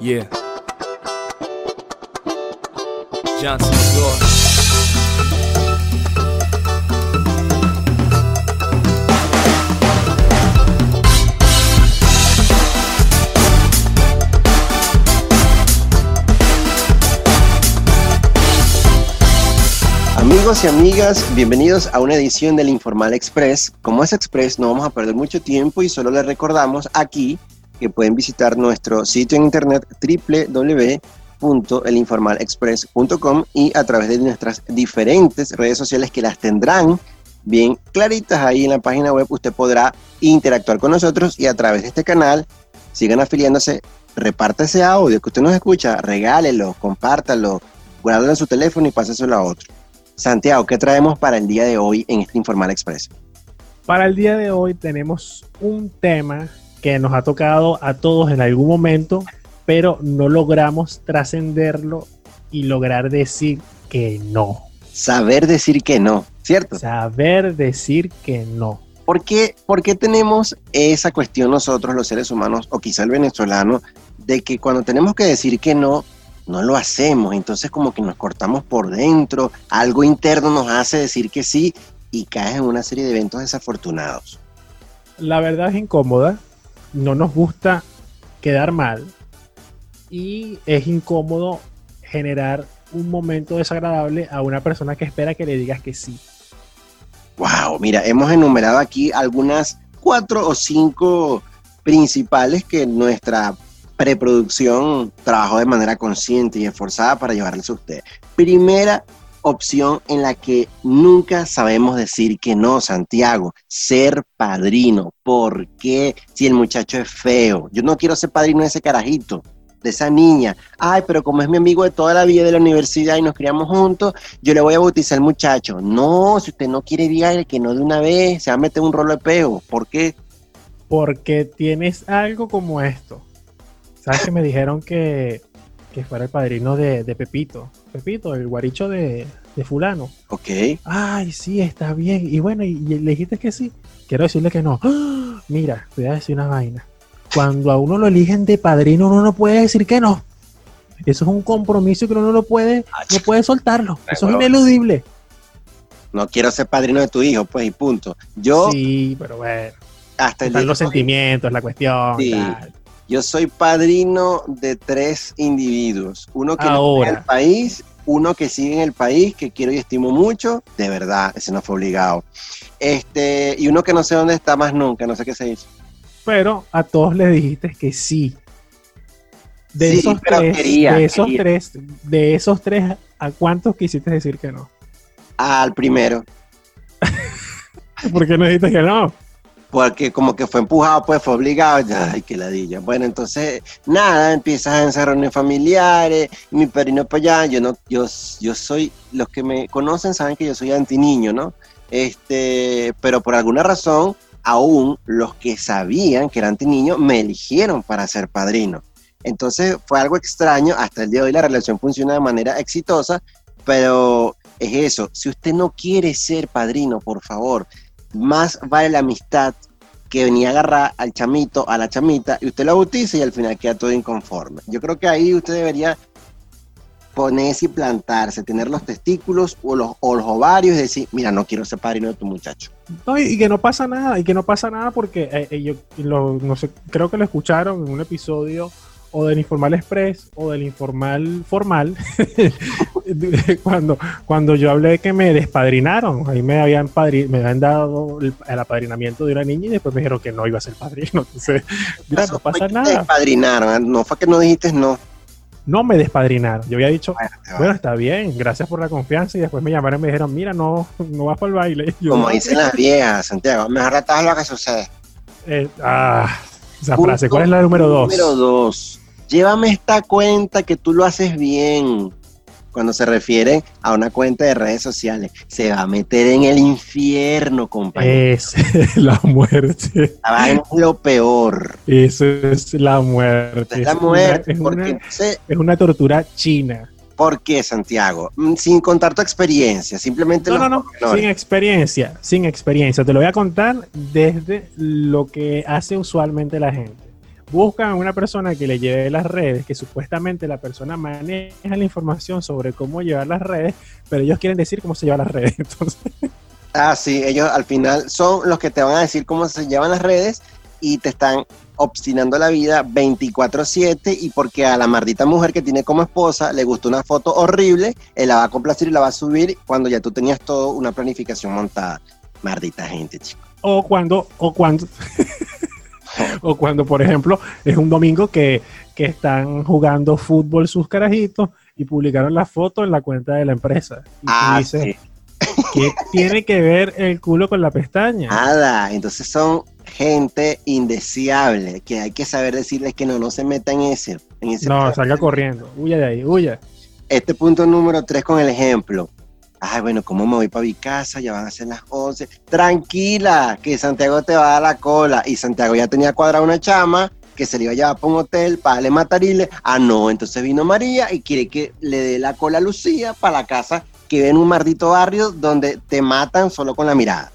Yeah. Johnson. Amigos y amigas, bienvenidos a una edición del Informal Express. Como es Express, no vamos a perder mucho tiempo y solo les recordamos aquí que pueden visitar nuestro sitio en internet www.elinformalexpress.com y a través de nuestras diferentes redes sociales que las tendrán bien claritas ahí en la página web, usted podrá interactuar con nosotros y a través de este canal sigan afiliándose, reparte ese audio que usted nos escucha, regálelo, compártalo, guárdalo en su teléfono y páseselo a otro. Santiago, ¿qué traemos para el día de hoy en este Informal Express? Para el día de hoy tenemos un tema que nos ha tocado a todos en algún momento, pero no logramos trascenderlo y lograr decir que no. Saber decir que no, ¿cierto? Saber decir que no. ¿Por qué, ¿Por qué tenemos esa cuestión nosotros, los seres humanos, o quizá el venezolano, de que cuando tenemos que decir que no, no lo hacemos? Entonces como que nos cortamos por dentro, algo interno nos hace decir que sí y caes en una serie de eventos desafortunados. La verdad es incómoda, no nos gusta quedar mal y es incómodo generar un momento desagradable a una persona que espera que le digas que sí. Wow, mira, hemos enumerado aquí algunas cuatro o cinco principales que nuestra preproducción trabajó de manera consciente y esforzada para llevarles a usted. Primera opción en la que nunca sabemos decir que no, Santiago, ser padrino. ¿Por qué? Si el muchacho es feo. Yo no quiero ser padrino de ese carajito, de esa niña. Ay, pero como es mi amigo de toda la vida de la universidad y nos criamos juntos, yo le voy a bautizar al muchacho. No, si usted no quiere, dígale que no de una vez, se va a meter un rolo de peo. ¿Por qué? Porque tienes algo como esto. ¿Sabes que me dijeron que, que fuera el padrino de, de Pepito? Pepito, el guaricho de, de fulano. Ok. Ay, sí, está bien. Y bueno, y, y le dijiste que sí. Quiero decirle que no. ¡Ah! Mira, te voy a decir una vaina. Cuando a uno lo eligen de padrino, uno no puede decir que no. Eso es un compromiso que uno no lo puede, no puede soltarlo. Eso es ineludible. No quiero ser padrino de tu hijo, pues y punto. Yo Sí, pero bueno. hasta el los sentimientos, la cuestión. Sí. tal. Yo soy padrino de tres individuos. Uno que no está en el país, uno que sigue en el país, que quiero y estimo mucho. De verdad, ese no fue obligado. Este, y uno que no sé dónde está más nunca, no sé qué se hizo. Pero a todos les dijiste que sí. De Sí, esos tres, quería, de esos quería. tres, de esos tres, ¿a cuántos quisiste decir que no? Al primero, ¿Por qué no dijiste que no? Porque como que fue empujado, pues fue obligado. Ay, qué ladilla. Bueno, entonces, nada, empiezas a hacer reuniones familiares, mi padrino para allá. Yo no, yo, yo soy, los que me conocen saben que yo soy anti niño, ¿no? Este, pero por alguna razón, aún los que sabían que era anti niño me eligieron para ser padrino. Entonces fue algo extraño. Hasta el día de hoy la relación funciona de manera exitosa, pero es eso. Si usted no quiere ser padrino, por favor, más vale la amistad que venía a agarrar al chamito, a la chamita, y usted lo bautiza y al final queda todo inconforme. Yo creo que ahí usted debería ponerse y plantarse, tener los testículos o los, ovarios y decir, mira, no quiero ser padrino de tu muchacho. No, y, que no pasa nada, y que no pasa nada porque eh, eh, yo no sé, creo que lo escucharon en un episodio o del Informal Express o del Informal Formal, cuando, cuando yo hablé de que me despadrinaron, ahí me habían, padri- me habían dado el, el apadrinamiento de una niña y después me dijeron que no iba a ser padrino, entonces mira, no pasa que te nada, despadrinaron, ¿eh? no fue que no dijiste no. no me despadrinaron, yo había dicho, Bueno, está bien, gracias por la confianza y después me llamaron y me dijeron, mira, no, no vas para el baile. Yo, Como dicen las viejas, Santiago, mejor retardo lo que sucede. Eh, ah, esa Punto frase, ¿cuál es la número dos? Número dos. Llévame esta cuenta que tú lo haces bien. Cuando se refiere a una cuenta de redes sociales, se va a meter en el infierno, compañero. Es la muerte. La lo peor. Eso es la muerte. Es la muerte. es, una, entonces, es una tortura china. ¿Por qué, Santiago? Mm, Sin contar tu experiencia, simplemente No, no, no. Sin experiencia. Sin experiencia. Te lo voy a contar desde lo que hace usualmente la gente. Buscan a una persona que le lleve las redes, que supuestamente la persona maneja la información sobre cómo llevar las redes, pero ellos quieren decir cómo se llevan las redes. Entonces, Ah, sí, ellos al final son los que te van a decir cómo se llevan las redes y te están obstinando la vida 24/7 y porque a la maldita mujer que tiene como esposa le gustó una foto horrible, él la va a complacer y la va a subir cuando ya tú tenías toda una planificación montada. Maldita gente, chico. o cuando, o cuando, o cuando, por ejemplo, es un domingo que, que están jugando fútbol sus carajitos y publicaron la foto en la cuenta de la empresa. Y Ah, dices, sí. ¿qué tiene que ver el culo con la pestaña? Nada, entonces son gente indeseable, que hay que saber decirles que no, no se meta en ese. En ese No, salga corriendo, huya de ahí, huya. Este punto número 3 con el ejemplo. Ay, bueno, ¿cómo me voy para mi casa? Ya van a ser las 11. Tranquila, que Santiago te va a dar la cola. Y Santiago ya tenía cuadrada una chama que se le iba a llevar para un hotel para darle matarile. Ah, no, entonces vino María y quiere que le dé la cola a Lucía para la casa que vive en un maldito barrio donde te matan solo con la mirada.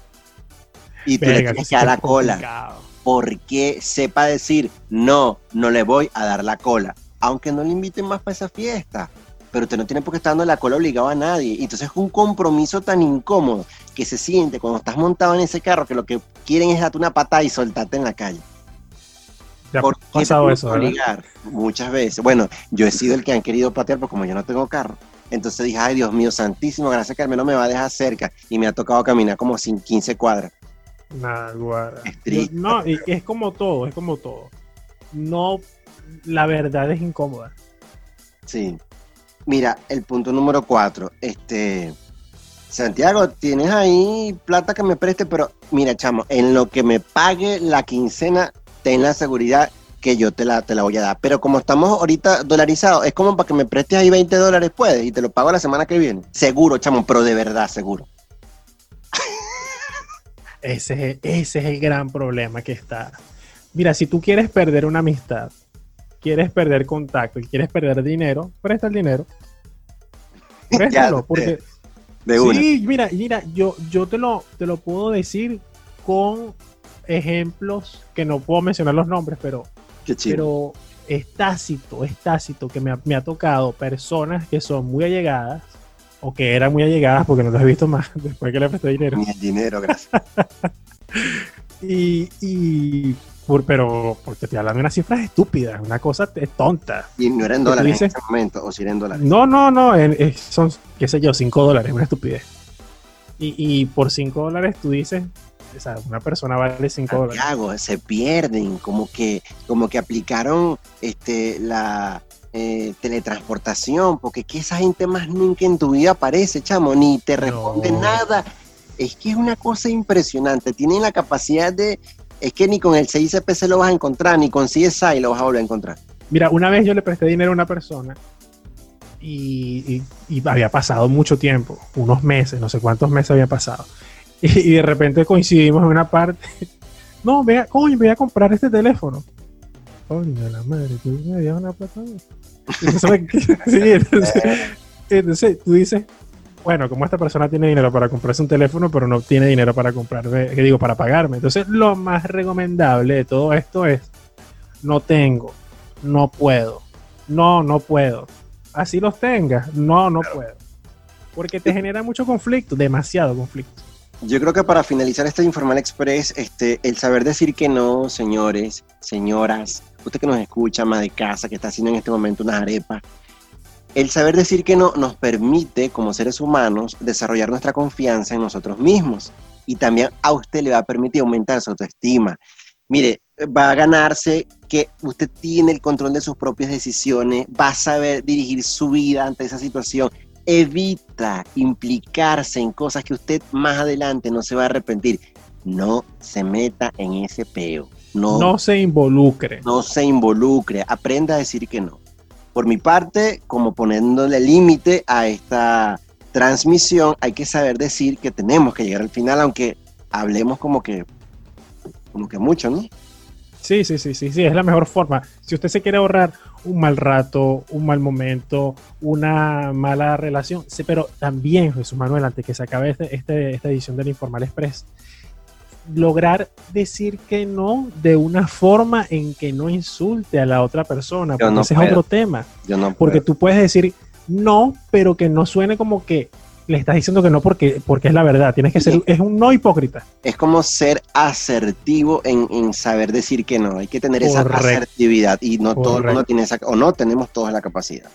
Y tú le tienes que dar la cola porque sepa decir, no, no le voy a dar la cola, aunque no le inviten más para esa fiesta. Pero usted no tiene por qué estar dando la cola obligado a nadie. Y Entonces es un compromiso tan incómodo que se siente cuando estás montado en ese carro que lo que quieren es darte una patada y soltarte en la calle. Ya ha ¿Por qué te pasado eso, que ¿verdad? obligar? Muchas veces. Bueno, yo he sido el que han querido patear, pero como yo no tengo carro. Entonces dije, ay Dios mío, santísimo, gracias que al menos me va a dejar cerca. Y me ha tocado caminar como sin 15 cuadras. Nah. Es No, y es como todo, es como todo. No, la verdad es incómoda. Sí. Mira, el punto número cuatro. Este. Santiago, tienes ahí plata que me preste, pero mira, chamo, en lo que me pague la quincena, ten la seguridad que yo te la, te la voy a dar. Pero como estamos ahorita dolarizados, es como para que me prestes ahí 20 dólares, puedes, y te lo pago la semana que viene. Seguro, chamo, pero de verdad, seguro. Ese es, ese es el gran problema que está. Mira, si tú quieres perder una amistad, quieres perder contacto y quieres perder dinero, presta el dinero. Préstalo, Ya, porque De una. Sí, mira, mira, yo, yo te lo, te lo puedo decir con ejemplos que no puedo mencionar los nombres, pero, Qué chido. pero es tácito, es tácito que me ha, me ha tocado personas que son muy allegadas o que eran muy allegadas porque no los he visto más después que le presté dinero. Ni el dinero, gracias. Y, y por, pero porque estoy hablando de unas cifras estúpidas, una cosa tonta. Y no era en ¿Qué tú dólares en ese momento, o si era en dólares. No, no, no, en- son, qué sé yo, 5 dólares, una estupidez. Y, y por 5 dólares tú dices, o sea, una persona vale 5 dólares. Santiago, se pierden, como que, como que aplicaron este, la eh, teletransportación, porque que esa gente más nunca en tu vida aparece, chamo, ni te responde No. nada. Es que es una cosa impresionante, tienen la capacidad de, es que ni con el 6CP lo vas a encontrar, ni con CSI lo vas a volver a encontrar. Mira, una vez yo le presté dinero a una persona y, había pasado mucho tiempo, unos meses, no sé cuántos meses había pasado. Y, de repente coincidimos en una parte. No, vea, coño, voy a comprar este teléfono. Coño, la madre, tú me una plata. Entonces, entonces, entonces tú dices, bueno, como esta persona tiene dinero para comprarse un teléfono, pero no tiene dinero para comprarme, que digo, para pagarme. Entonces, lo más recomendable de todo esto es, no tengo, no puedo, no, no puedo. Así los tengas, no, no puedo. Porque te genera mucho conflicto, demasiado conflicto. Yo creo que para finalizar este Informal Express, este, el saber decir que no, señores, señoras, usted que nos escucha, más de casa, que está haciendo en este momento unas arepas, el saber decir que no nos permite, como seres humanos, desarrollar nuestra confianza en nosotros mismos. Y también a usted le va a permitir aumentar su autoestima. Mire, va a ganarse que usted tiene el control de sus propias decisiones, va a saber dirigir su vida ante esa situación evita implicarse en cosas que usted más adelante no se va a arrepentir. No se meta en ese peo. No, No se involucre. no se involucre. Aprenda a decir que no. Por mi parte, como poniéndole límite a esta transmisión, hay que saber decir que tenemos que llegar al final, aunque hablemos como que, como que mucho, ¿no? Sí, sí, sí, sí, sí, es la mejor forma. Si usted se quiere ahorrar un mal rato, un mal momento, una mala relación, sí, pero también, Jesús Manuel, antes que se acabe este, este- esta edición del Informal Express, lograr decir que no de una forma en que no insulte a la otra persona, porque no ese es otro tema. Yo no Porque puedo. tú puedes decir no, pero que no suene como que le estás diciendo que no porque, porque es la verdad. Tienes que ser, Sí. es un no hipócrita. Es como ser asertivo en, en saber decir que no. Hay que tener esa asertividad y no todo el mundo tiene esa, o no tenemos toda la capacidad.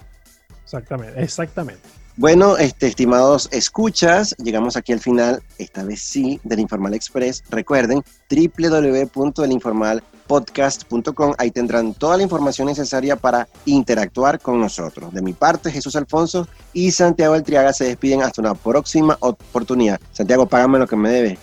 Exactamente, exactamente. Bueno, este, estimados escuchas, llegamos aquí al final, esta vez sí, del Informal Express. Recuerden, www.elinformalpodcast.com, ahí tendrán toda la información necesaria para interactuar con nosotros. De mi parte, Jesús Alfonso y Santiago Altriaga se despiden hasta una próxima oportunidad. Santiago, págame lo que me debe.